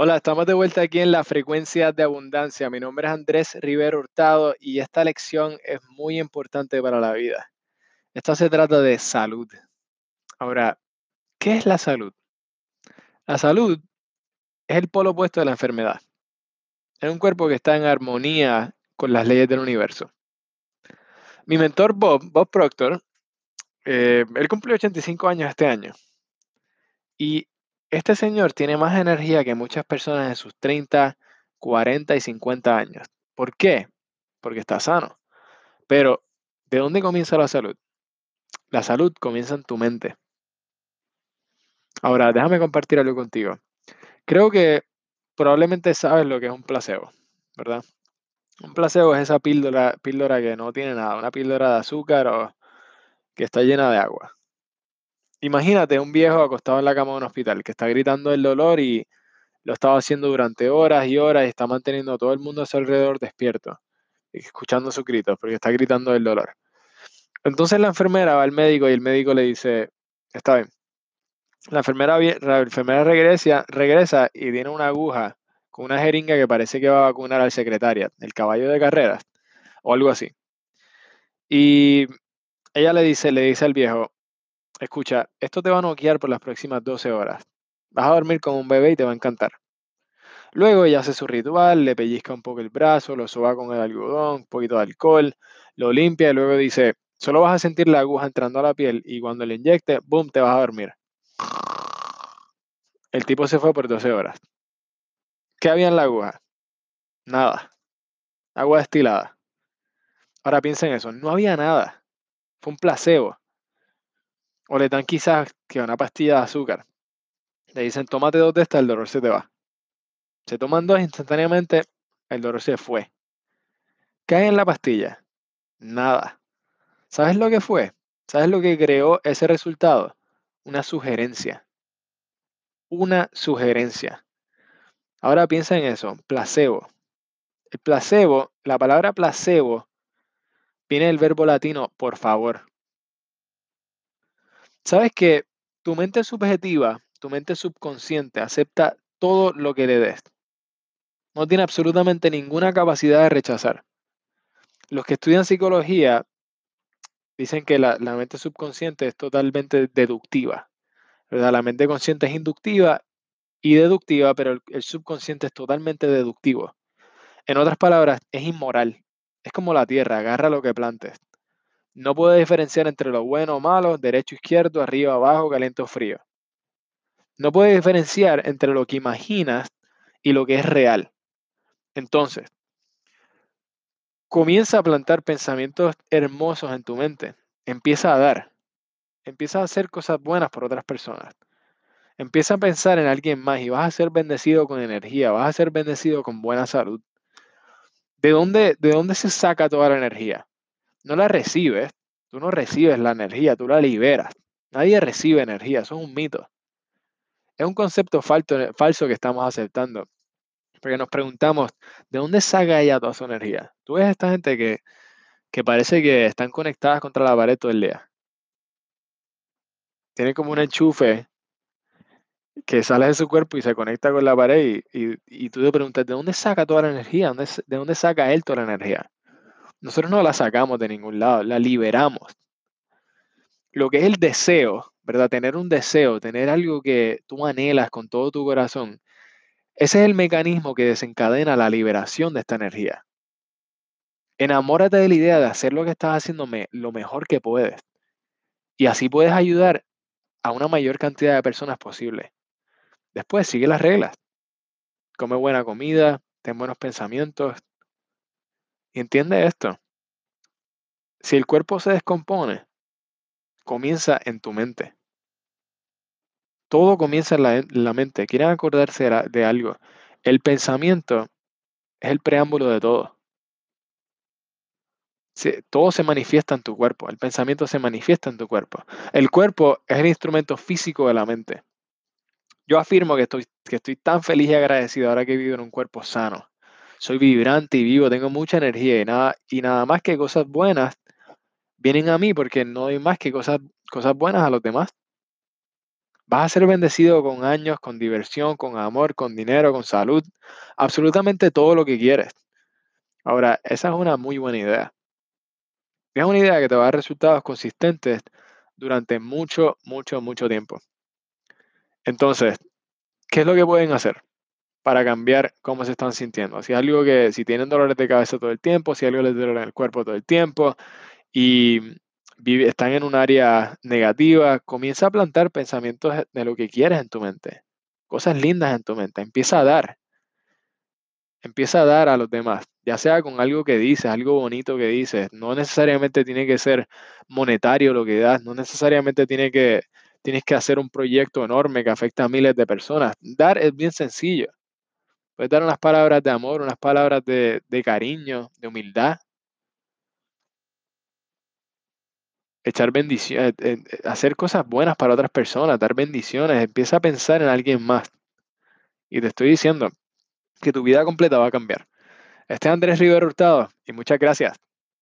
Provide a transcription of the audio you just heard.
Hola, estamos de vuelta aquí en la frecuencia de abundancia. Mi nombre es Andrés Rivero Hurtado y esta lección es muy importante para la vida. Esta se trata de salud. Ahora, ¿qué es la salud? La salud es el polo opuesto de la enfermedad. Es un cuerpo que está en armonía con las leyes del universo. Mi mentor Bob, Bob Proctor, eh, él cumplió 85 años este año. Y este señor tiene más energía que muchas personas en sus 30, 40 y 50 años. ¿Por qué? Porque está sano. Pero, ¿de dónde comienza la salud? La salud comienza en tu mente. Ahora, déjame compartir algo contigo. Creo que probablemente sabes lo que es un placebo, ¿verdad? Un placebo es esa píldora, píldora que no tiene nada, una píldora de azúcar o que está llena de agua. Imagínate un viejo acostado en la cama de un hospital que está gritando el dolor y lo estaba haciendo durante horas y horas y está manteniendo a todo el mundo a su alrededor despierto, escuchando sus gritos porque está gritando el dolor. Entonces la enfermera va al médico y el médico le dice, está bien. La enfermera, la enfermera regresa, regresa y tiene una aguja con una jeringa que parece que va a vacunar al secretaria, el caballo de carreras, o algo así. Y ella le dice, le dice al viejo, escucha, esto te va a noquear por las próximas 12 horas. Vas a dormir como un bebé y te va a encantar. Luego ella hace su ritual, le pellizca un poco el brazo, lo soba con el algodón, un poquito de alcohol, lo limpia y luego dice, solo vas a sentir la aguja entrando a la piel y cuando le inyecte, boom, te vas a dormir. El tipo se fue por 12 horas. ¿Qué había en la aguja? Nada. Agua destilada. Ahora piensa en eso, no había nada. Fue un placebo. O le dan quizás que una pastilla de azúcar. Le dicen, tómate dos de estas, el dolor se te va. Se toman dos instantáneamente, el dolor se fue. ¿Qué hay en la pastilla? Nada. ¿Sabes lo que fue? ¿Sabes lo que creó ese resultado? Una sugerencia. Una sugerencia. Ahora piensa en eso, placebo. El placebo, la palabra placebo, viene del verbo latino por favor. Sabes que tu mente subjetiva, tu mente subconsciente acepta todo lo que le des. No tiene absolutamente ninguna capacidad de rechazar. Los que estudian psicología dicen que la, mente subconsciente es totalmente deductiva. La mente consciente es inductiva y deductiva, pero el, el subconsciente es totalmente deductivo. En otras palabras, es inmoral. Es como la tierra, agarra lo que plantes. No puede diferenciar entre lo bueno o malo, derecho izquierdo, arriba abajo, caliente o frío. No puede diferenciar entre lo que imaginas y lo que es real. Entonces, comienza a plantar pensamientos hermosos en tu mente. Empieza a dar. Empieza a hacer cosas buenas por otras personas. Empieza a pensar en alguien más y vas a ser bendecido con energía, vas a ser bendecido con buena salud. ¿De dónde, de dónde se saca toda la energía? No la recibes, tú no recibes la energía, tú la liberas. Nadie recibe energía, eso es un mito. Es un concepto falso, que estamos aceptando. Porque nos preguntamos, ¿de dónde saca ella toda su energía? Tú ves esta gente que, que parece que están conectadas contra la pared todo el día. Tiene como un enchufe que sale de su cuerpo y se conecta con la pared y, y, tú te preguntas, ¿de dónde saca toda la energía? ¿De dónde saca él toda la energía? Nosotros no la sacamos de ningún lado, la liberamos. Lo que es el deseo, ¿verdad? Tener un deseo, tener algo que tú anhelas con todo tu corazón, ese es el mecanismo que desencadena la liberación de esta energía. Enamórate de la idea de hacer lo que estás haciendo lo mejor que puedes. Y así puedes ayudar a una mayor cantidad de personas posible. Después sigue las reglas. Come buena comida, ten buenos pensamientos, y entiende esto. Si el cuerpo se descompone, comienza en tu mente. Todo comienza en la, mente. Quieren acordarse de algo. El pensamiento es el preámbulo de todo. todo se manifiesta en tu cuerpo. El pensamiento se manifiesta en tu cuerpo. El cuerpo es el instrumento físico de la mente. Yo afirmo que estoy, que estoy tan feliz y agradecido ahora que vivo en un cuerpo sano soy vibrante y vivo, tengo mucha energía y nada, y nada más que cosas buenas vienen a mí porque no hay más que cosas, cosas buenas a los demás. Vas a ser bendecido con años, con diversión, con amor, con dinero, con salud, absolutamente todo lo que quieres. Ahora, esa es una muy buena idea. Es una idea que te va a dar resultados consistentes durante mucho, mucho, mucho tiempo. Entonces, ¿qué es lo que pueden hacer para cambiar cómo se están sintiendo? Si algo que, si tienen dolores de cabeza todo el tiempo, si algo les duele en el cuerpo todo el tiempo y están en un área negativa, comienza a plantar pensamientos de lo que quieres en tu mente, cosas lindas en tu mente, empieza a dar, empieza a dar a los demás, ya sea con algo que dices, algo bonito que dices, no necesariamente tiene que ser monetario lo que das, no necesariamente tiene que, tienes que hacer un proyecto enorme que afecta a miles de personas, dar es bien sencillo, puedes dar unas palabras de amor, unas palabras de, cariño, de humildad, echar bendiciones, eh, eh, hacer cosas buenas para otras personas, dar bendiciones, empieza a pensar en alguien más. Y te estoy diciendo que tu vida completa va a cambiar. Este es Andrés Rivero Hurtado y muchas gracias